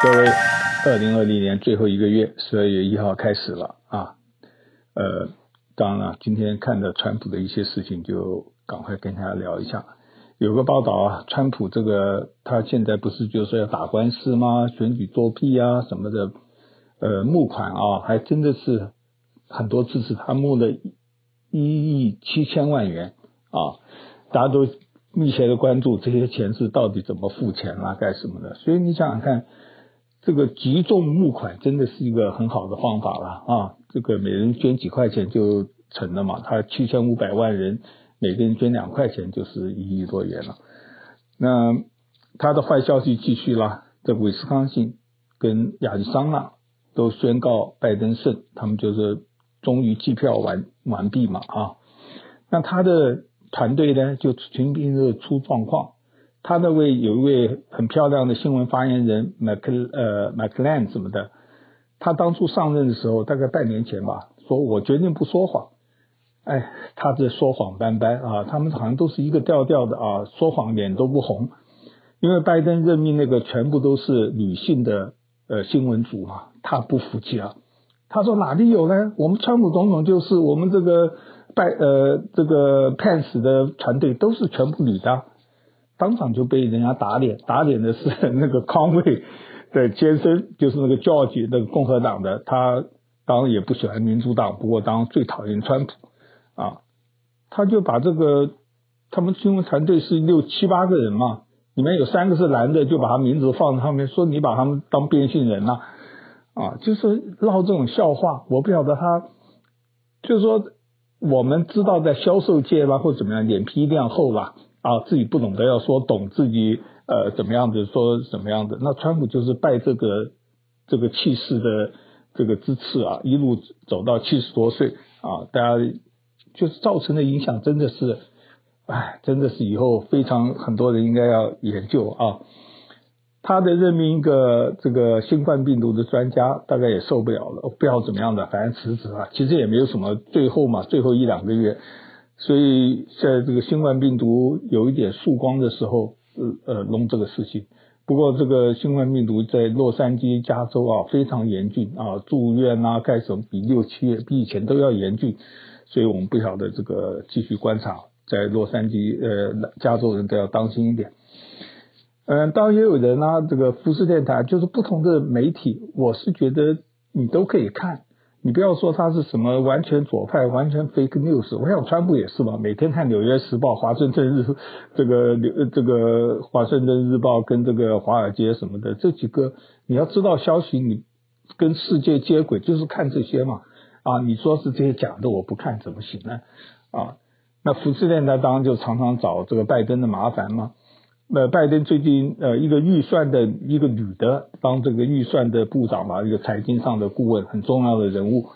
各位，二零二零年最后一个月，十二月一号开始了啊。呃，当然了，今天看的川普的一些事情，就赶快跟大家聊一下。有个报道啊，川普这个他现在不是就说要打官司吗？选举作弊啊什么的，呃，募款啊，还真的是很多支持他募了一亿七千万元啊，大家都密切的关注这些钱是到底怎么付钱啊，干什么的。所以你想想看。这个集众募款真的是一个很好的方法了啊！这个每人捐几块钱就成了嘛。他七千五百万人，每个人捐两块钱就是一亿多元了。那他的坏消息继续了，在威斯康星跟亚利桑那都宣告拜登胜，他们就是终于计票完完毕嘛啊。那他的团队呢，就频频的出状况。他那位有一位很漂亮的新闻发言人麦克呃麦克兰什么的，他当初上任的时候，大概半年前吧，说我决定不说谎，哎，他这说谎斑斑啊，他们好像都是一个调调的啊，说谎脸都不红，因为拜登任命那个全部都是女性的呃新闻组嘛，他不服气啊，他说哪里有呢？我们川普总统就是我们这个拜呃这个 Pence 的团队都是全部女的。当场就被人家打脸，打脸的是 那个康威的先生，就是那个 George 那个共和党的，他当然也不喜欢民主党，不过当然最讨厌川普啊，他就把这个他们新闻团队是六七八个人嘛，里面有三个是男的，就把他名字放在上面，说你把他们当变性人呐，啊，就是闹这种笑话，我不晓得他，就是说我们知道在销售界吧，或怎么样，脸皮一定要厚吧。啊，自己不懂得要说懂，自己呃怎么样子说怎么样的。那川普就是拜这个这个气势的这个支持啊，一路走到七十多岁啊，大家就是造成的影响真的是，哎，真的是以后非常很多人应该要研究啊。他的任命一个这个新冠病毒的专家，大概也受不了了，不知道怎么样的，反正辞职了。其实也没有什么，最后嘛，最后一两个月。所以在这个新冠病毒有一点曙光的时候，呃呃，弄这个事情。不过这个新冠病毒在洛杉矶、加州啊非常严峻啊，住院啊干什么比六七月比以前都要严峻。所以我们不晓得这个继续观察，在洛杉矶呃加州人都要当心一点。嗯、当然也有人呢、啊，这个福斯电台就是不同的媒体，我是觉得你都可以看。你不要说他是什么完全左派、完全 fake news，我想川普也是嘛，每天看《纽约时报》、《华盛顿日》这个这个《华盛顿日报》跟这个《华尔街》什么的这几个，你要知道消息，你跟世界接轨就是看这些嘛。啊，你说是这些假的，我不看怎么行呢？啊，那福斯电台当然就常常找这个拜登的麻烦嘛。那拜登最近呃一个预算的一个女的当这个预算的部长嘛，一个财经上的顾问，很重要的人物。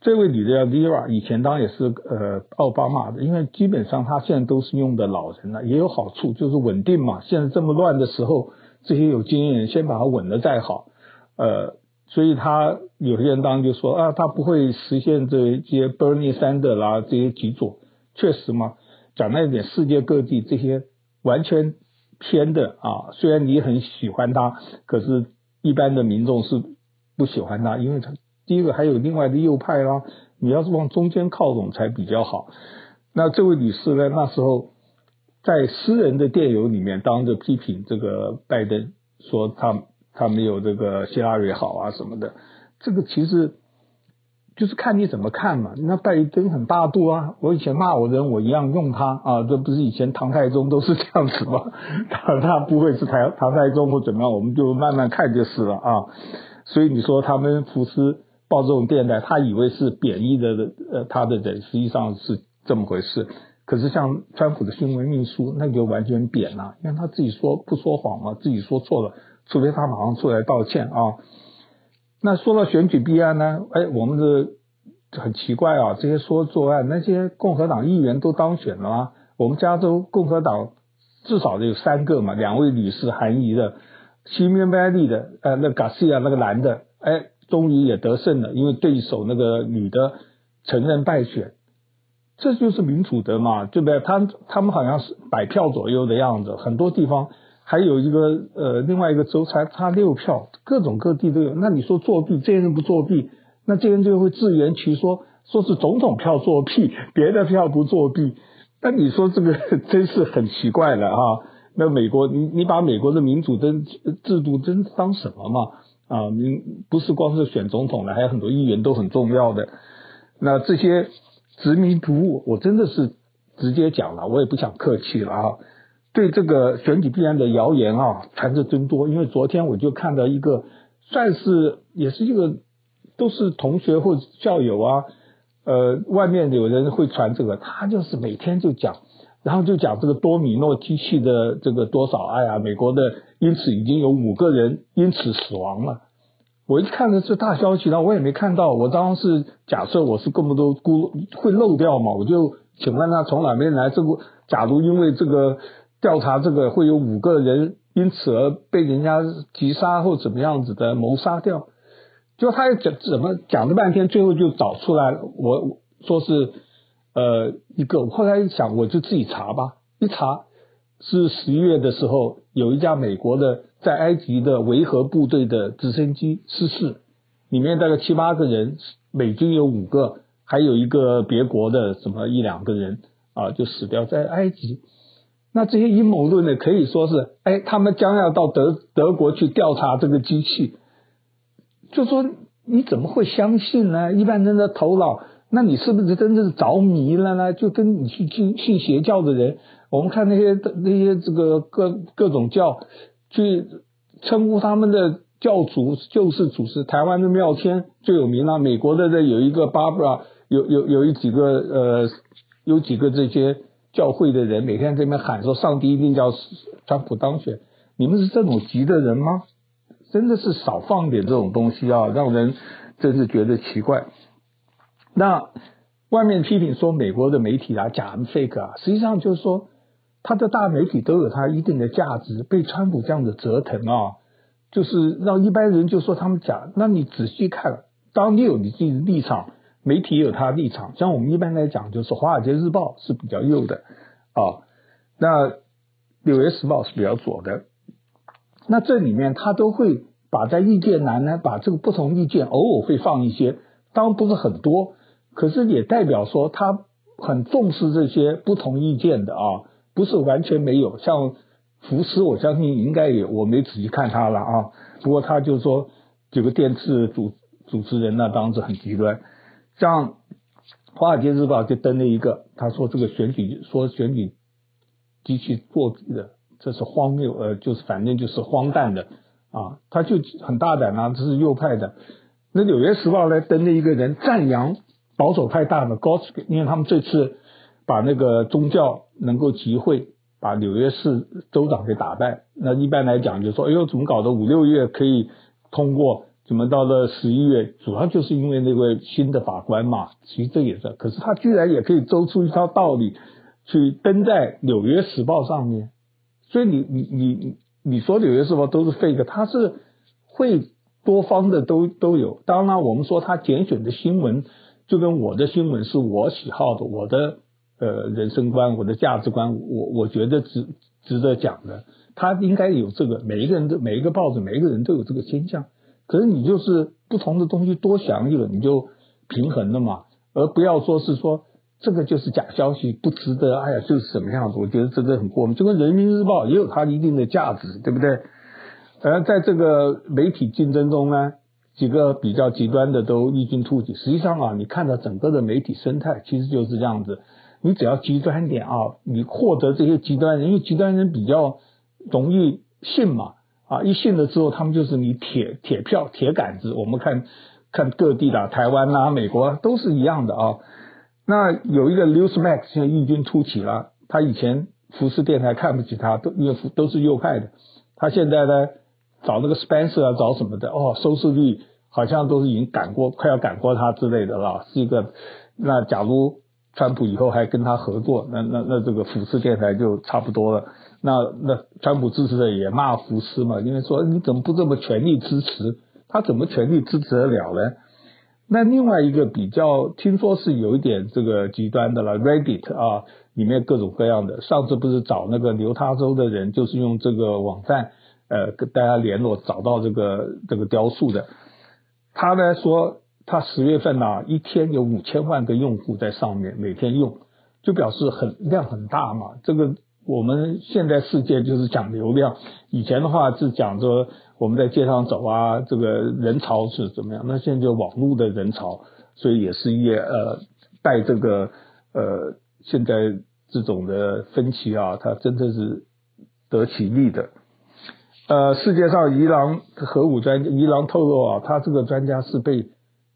这位女的叫 Vera，以前当然也是呃奥巴马的，因为基本上她现在都是用的老人了，也有好处，就是稳定嘛。现在这么乱的时候，这些有经验人先把它稳了再好。呃，所以他有些人当然就说啊，他不会实现这些 Bernie Sanders 啦这些极左，确实嘛，讲那一点，世界各地这些完全。偏的啊，虽然你很喜欢他，可是一般的民众是不喜欢他，因为他第一个还有另外的右派啦，你要是往中间靠拢才比较好。那这位女士呢，那时候在私人的电邮里面当着批评这个拜登，说他他没有这个希拉里好啊什么的，这个其实。就是看你怎么看嘛。那拜登很大度啊，我以前骂我的人，我一样用他啊。这不是以前唐太宗都是这样子吗？他他不会是唐唐太宗或怎么样，我们就慢慢看就是了啊。所以你说他们福斯报这种电台，他以为是贬义的呃他的人，实际上是这么回事。可是像川普的新闻秘书，那就完全贬了，因为他自己说不说谎嘛，自己说错了，除非他马上出来道歉啊。那说到选举弊案呢？哎，我们这很奇怪啊，这些说作案那些共和党议员都当选了吗？我们加州共和党至少得有三个嘛，两位女士韩裔的，西面麦利的，呃，那卡西亚那个男的，哎，终于也得胜了，因为对手那个女的承认败选，这就是民主的嘛，对不对？他他们好像是百票左右的样子，很多地方还有一个呃另外一个州才差六票，各种各地都有。那你说作弊，这些人不作弊，那这些人就会自圆其说，说是总统票作弊，别的票不作弊。那你说这个 真是很奇怪的哈。那美国，你你把美国的民主真制度真当什么嘛？啊，你不是光是选总统了，还有很多议员都很重要的。那这些执迷不悟，我真的是直接讲了，我也不想客气了啊。对这个选举弊案的谣言啊，传的真多。因为昨天我就看到一个，算是也是一个，都是同学或者校友啊，呃，外面有人会传这个，他就是每天就讲。然后就讲这个多米诺机器的这个多少，哎呀，美国的因此已经有五个人因此死亡了。我一看的是大消息，然后我也没看到。我当时假设我是根本都估会漏掉嘛，我就请问他从哪边来？这个假如因为这个调查这个会有五个人因此而被人家击杀或怎么样子的谋杀掉，就他讲怎么讲了半天，最后就找出来，我说是。呃，一个，我后来一想，我就自己查吧。一查是十一月的时候，有一架美国的在埃及的维和部队的直升机失事，里面大概七八个人，美军有五个，还有一个别国的什么一两个人啊，就死掉在埃及。那这些阴谋论呢，可以说是，哎，他们将要到德德国去调查这个机器，就说你怎么会相信呢？一般人的头脑。那你是不是真的是着迷了呢？就跟你去信信邪教的人，我们看那些那些这个各各种教，去称呼他们的教主救世主是台湾的妙天最有名了，美国的这有一个 Barbara，有有有一几个呃有几个这些教会的人每天在那边喊说上帝一定叫川普当选，你们是这种急的人吗？真的是少放点这种东西啊，让人真是觉得奇怪。那外面批评说美国的媒体啊假 fake 啊，实际上就是说，他的大媒体都有它一定的价值，被川普这样的折腾啊，就是让一般人就说他们假。那你仔细看，当你有你自己的立场，媒体有他的立场。像我们一般来讲，就是《华尔街日报》是比较右的啊，那《纽约时报》是比较左的。那这里面他都会把在意见栏呢，把这个不同意见偶尔会放一些，当然不是很多。可是也代表说他很重视这些不同意见的啊，不是完全没有。像福斯，我相信应该有，我没仔细看他了啊。不过他就说这个电视主主持人那当时很极端。像《华尔街日报》就登了一个，他说这个选举说选举机器作弊的，这是荒谬，呃，就是反正就是荒诞的啊。他就很大胆啊，这是右派的。那《纽约时报》呢登了一个人赞扬。保守派大的 Gorsuch，因为他们这次把那个宗教能够集会，把纽约市州长给打败。那一般来讲，就说，哎呦，怎么搞的？五六月可以通过，怎么到了十一月？主要就是因为那位新的法官嘛。其实这也是，可是他居然也可以诌出一套道理，去登在纽约时报上面。所以你你你你说纽约时报都是 fake，他是会多方的都都有。当然，我们说他拣选的新闻。就跟我的新闻是我喜好的，我的呃人生观，我的价值观，我我觉得值值得讲的，他应该有这个，每一个人都每一个报纸，每一个人都有这个倾向。可是你就是不同的东西多想一个，你就平衡了嘛，而不要说是说这个就是假消息，不值得，哎呀，就是什么样子，我觉得这个很过分。就跟人民日报也有它一定的价值，对不对？而在这个媒体竞争中呢，几个比较极端的都异军突起。实际上啊，你看到整个的媒体生态，其实就是这样子。你只要极端点啊，你获得这些极端人，因为极端人比较容易信嘛啊，一信了之后，他们就是你铁铁票铁杆子。我们看看各地的台湾啊、美国都是一样的啊。那有一个 Newsmax 现在异军突起了，他以前福斯电台看不起他，都因为都是右派的，他现在呢？找那个 Spencer 啊，找什么的哦，收视率好像都是已经赶过，快要赶过他之类的了。是一个，那假如川普以后还跟他合作，那那那这个福斯电台就差不多了。那那川普支持者也骂福斯嘛，因为说你怎么不这么全力支持？他怎么全力支持得了呢？那另外一个比较听说是有一点这个极端的了，Reddit 啊，里面各种各样的。上次不是找那个犹他州的人，就是用这个网站，呃，跟大家联络，找到这个这个雕塑的。他呢说，他十月份呢、一天有五千万个用户在上面，每天用，就表示很量很大嘛。这个我们现在世界就是讲流量，以前的话是讲说我们在街上走啊，这个人潮是怎么样？那现在就网络的人潮，所以也是一呃带这个呃现在这种的分歧啊，它真的是得其利的。呃，世界上伊朗核武专家，伊朗透露啊，他这个专家是被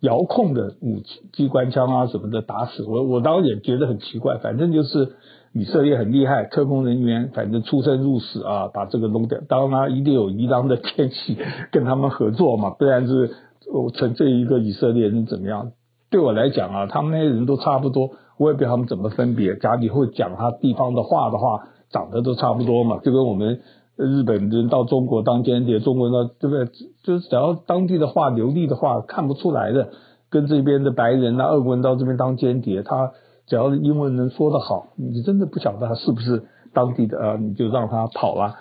遥控的武器、机关枪啊什么的打死。我我当然也觉得很奇怪，反正就是以色列很厉害，特工人员反正出生入死啊，把这个弄掉。当然一定有伊朗的天气跟他们合作嘛，不然是我成这一个以色列人怎么样？对我来讲啊，他们那些人都差不多，我也不知道他们怎么分别。假如你会讲他地方的话的话，长得都差不多嘛，就跟我们。日本人到中国当间谍，中国人到对不对？就是只要当地的话流利的话，看不出来的。跟这边的白人啊、俄国人到这边当间谍，他只要英文能说得好，你真的不晓得他是不是当地的啊，你就让他跑了。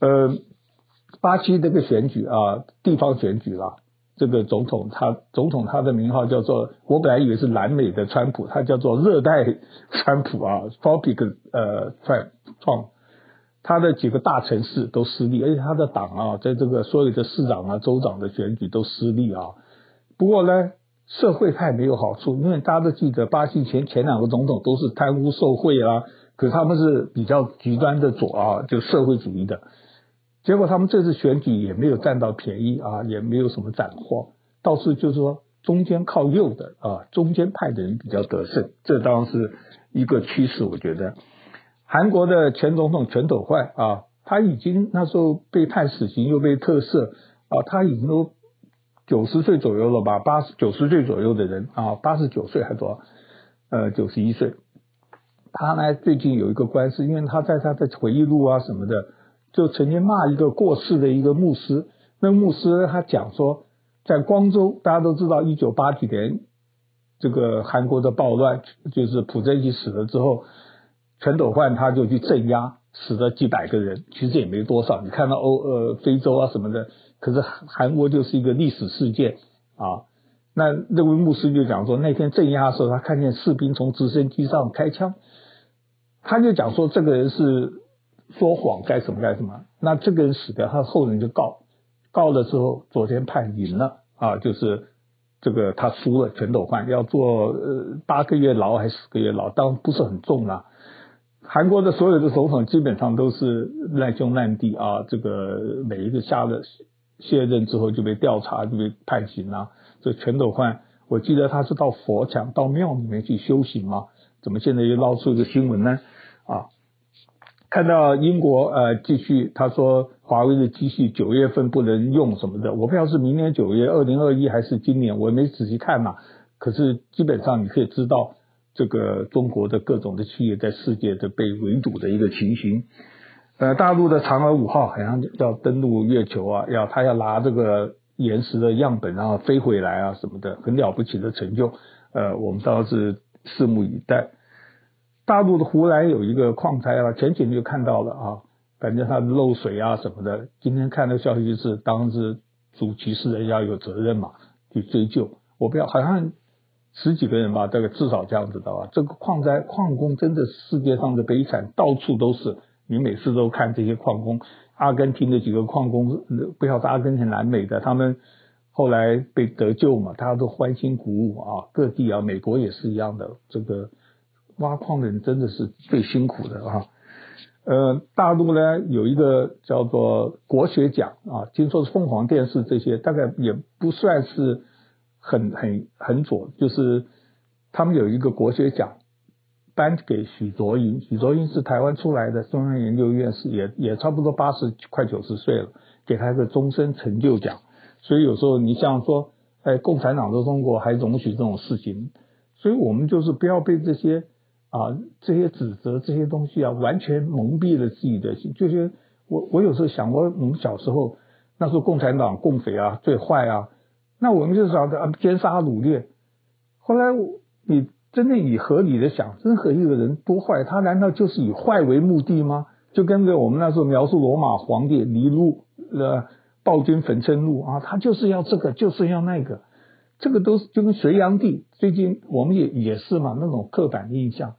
呃，巴西这个选举啊，地方选举了，这个总统他总统他的名号叫做，我本来以为是南美的川普，他叫做热带川普啊，tropical 呃川创。他的几个大城市都失利，而且他的党啊，在这个所有的市长啊、州长的选举都失利啊。不过呢，社会派没有好处，因为大家都记得巴西前前两个总统都是贪污受贿啊，可他们是比较极端的左啊，就社会主义的。结果他们这次选举也没有占到便宜啊，也没有什么斩获，倒是就是说中间靠右的啊，中间派的人比较得胜，这当然是一个趋势，我觉得。韩国的前总统全斗焕啊，他已经那时候被判死刑，又被特赦啊，他已经都九十岁左右了吧，八十九十岁左右的人啊，八十九岁还多？呃，九十一岁。他呢最近有一个官司，因为他在他的回忆录啊什么的，就曾经骂一个过世的一个牧师。那牧师，他讲说，在光州，大家都知道一九八几年这个韩国的暴乱，就是朴正熙死了之后。全斗焕他就去镇压，死了几百个人，其实也没多少。你看到欧呃非洲啊什么的，可是韩国就是一个历史事件啊。那那位牧师就讲说，那天镇压的时候，他看见士兵从直升机上开枪，他就讲说这个人是说谎干什么干什么。那这个人死掉，他后人就告，告了之后，昨天判赢了啊，就是这个他输了，全斗焕要坐呃八个月牢还是十个月牢，当然不是很重啊。韩国的所有的总统基本上都是难兄难弟啊，这个每一个下了卸任之后就被调查就被判刑啊。这全斗焕，我记得他是到佛墙到庙里面去修行嘛，怎么现在又闹出一个新闻呢？啊，看到英国呃继续他说华为的机器九月份不能用什么的，我不知道是明年九月二零二一还是今年，我也没仔细看嘛。可是基本上你可以知道。这个中国的各种的企业在世界的被围堵的一个情形，呃，大陆的嫦娥五号好像要登陆月球啊，要他要拿这个岩石的样本然后飞回来啊什么的，很了不起的成就，呃，我们倒是拭目以待。大陆的湖南有一个矿灾啊，前几天就看到了啊，反正它漏水啊什么的，今天看的消息是当时主其事人要有责任嘛，去追究。我不要好像。十几个人吧，这个至少这样子的吧。这个矿灾矿工真的世界上的悲惨，到处都是。你每次都看这些矿工，阿根廷的几个矿工，不晓得阿根廷南美的，他们后来被得救嘛，大家都欢欣鼓舞啊。各地啊，美国也是一样的。这个挖矿的人真的是最辛苦的啊。呃，大陆呢有一个叫做国学奖啊，听说是凤凰电视这些，大概也不算是。很很很左，就是他们有一个国学奖颁给许倬云，许倬云是台湾出来的中央研究院士，也也差不多八十快九十岁了，给他一个终身成就奖。所以有时候你像说，哎，共产党的中国还容许这种事情，所以我们就是不要被这些啊这些指责这些东西啊完全蒙蔽了自己的心。就是我我有时候想过，我们小时候那时候共产党共匪啊最坏啊。那我们就晓得啊，奸杀掳掠。后来你真正以合理的想，任何一个人多坏，他难道就是以坏为目的吗？就跟着我们那时候描述罗马皇帝尼禄呃暴君焚城录啊，他就是要这个，就是要那个，这个都是就跟隋炀帝最近我们也也是嘛，那种刻板印象。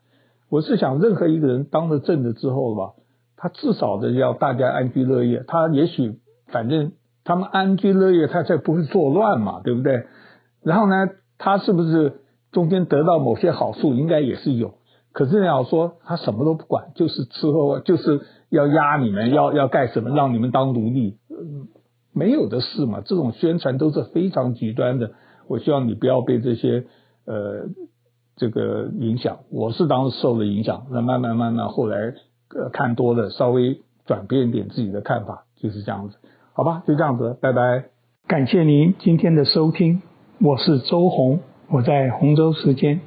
我是想，任何一个人当了政的之后吧，他至少的要大家安居乐业，他也许反正他们安居乐业，他才不会作乱嘛，对不对？然后呢，他是不是？中间得到某些好处，应该也是有。可是你要说他什么都不管，就是吃喝，就是要压你们，要要干什么，让你们当奴隶，嗯，没有的事嘛。这种宣传都是非常极端的。我希望你不要被这些呃这个影响。我是当时受了影响，那慢慢慢慢后来呃看多了，稍微转变一点自己的看法，就是这样子。好吧，就这样子，拜拜。感谢您今天的收听，我是周红。我在洪州时间。